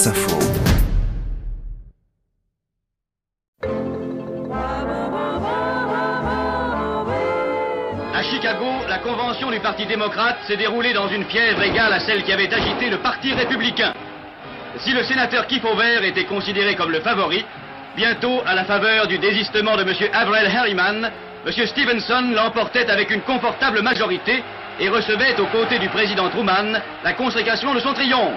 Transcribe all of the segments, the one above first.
France Info. À Chicago, la convention du Parti démocrate s'est déroulée dans une fièvre égale à celle qui avait agité le Parti républicain. Si le sénateur Kiefover était considéré comme le favori, bientôt, à la faveur du désistement de M. Avril Harriman, M. Stevenson l'emportait avec une confortable majorité et recevait aux côtés du président Truman la consécration de son triomphe.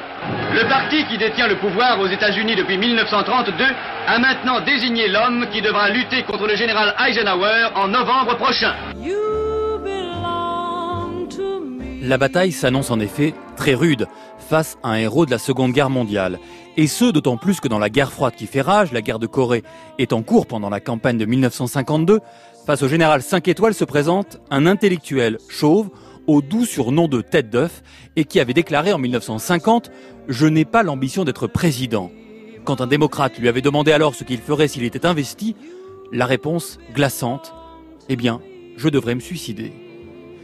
Le parti qui détient le pouvoir aux États-Unis depuis 1932 a maintenant désigné l'homme qui devra lutter contre le général Eisenhower en novembre prochain. La bataille s'annonce en effet très rude face à un héros de la Seconde Guerre mondiale. Et ce, d'autant plus que dans la guerre froide qui fait rage, la guerre de Corée est en cours pendant la campagne de 1952, face au général 5 étoiles se présente un intellectuel chauve au doux surnom de tête d'œuf et qui avait déclaré en 1950 Je n'ai pas l'ambition d'être président. Quand un démocrate lui avait demandé alors ce qu'il ferait s'il était investi, la réponse glaçante Eh bien, je devrais me suicider.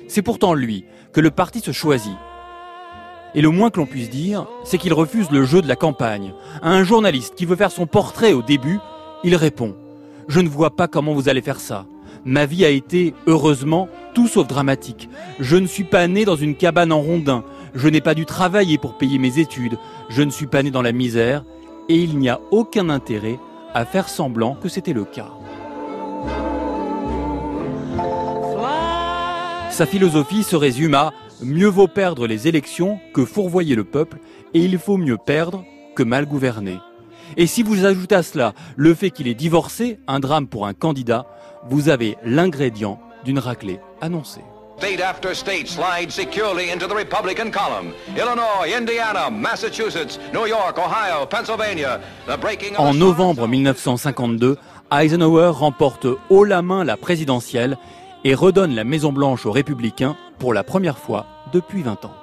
C'est pourtant lui que le parti se choisit. Et le moins que l'on puisse dire, c'est qu'il refuse le jeu de la campagne. À un journaliste qui veut faire son portrait au début, il répond ⁇ Je ne vois pas comment vous allez faire ça. Ma vie a été, heureusement, tout sauf dramatique. Je ne suis pas né dans une cabane en rondin. Je n'ai pas dû travailler pour payer mes études. Je ne suis pas né dans la misère. Et il n'y a aucun intérêt à faire semblant que c'était le cas. Sa philosophie se résume à mieux vaut perdre les élections que fourvoyer le peuple, et il faut mieux perdre que mal gouverner. Et si vous ajoutez à cela le fait qu'il est divorcé, un drame pour un candidat, vous avez l'ingrédient d'une raclée annoncée. State after state slides securely into the Republican column. Illinois, Indiana, Massachusetts, New York, Ohio, Pennsylvania. The breaking of En novembre 1952, Eisenhower remporte haut la main la présidentielle et redonne la Maison Blanche aux républicains pour la première fois depuis 20 ans.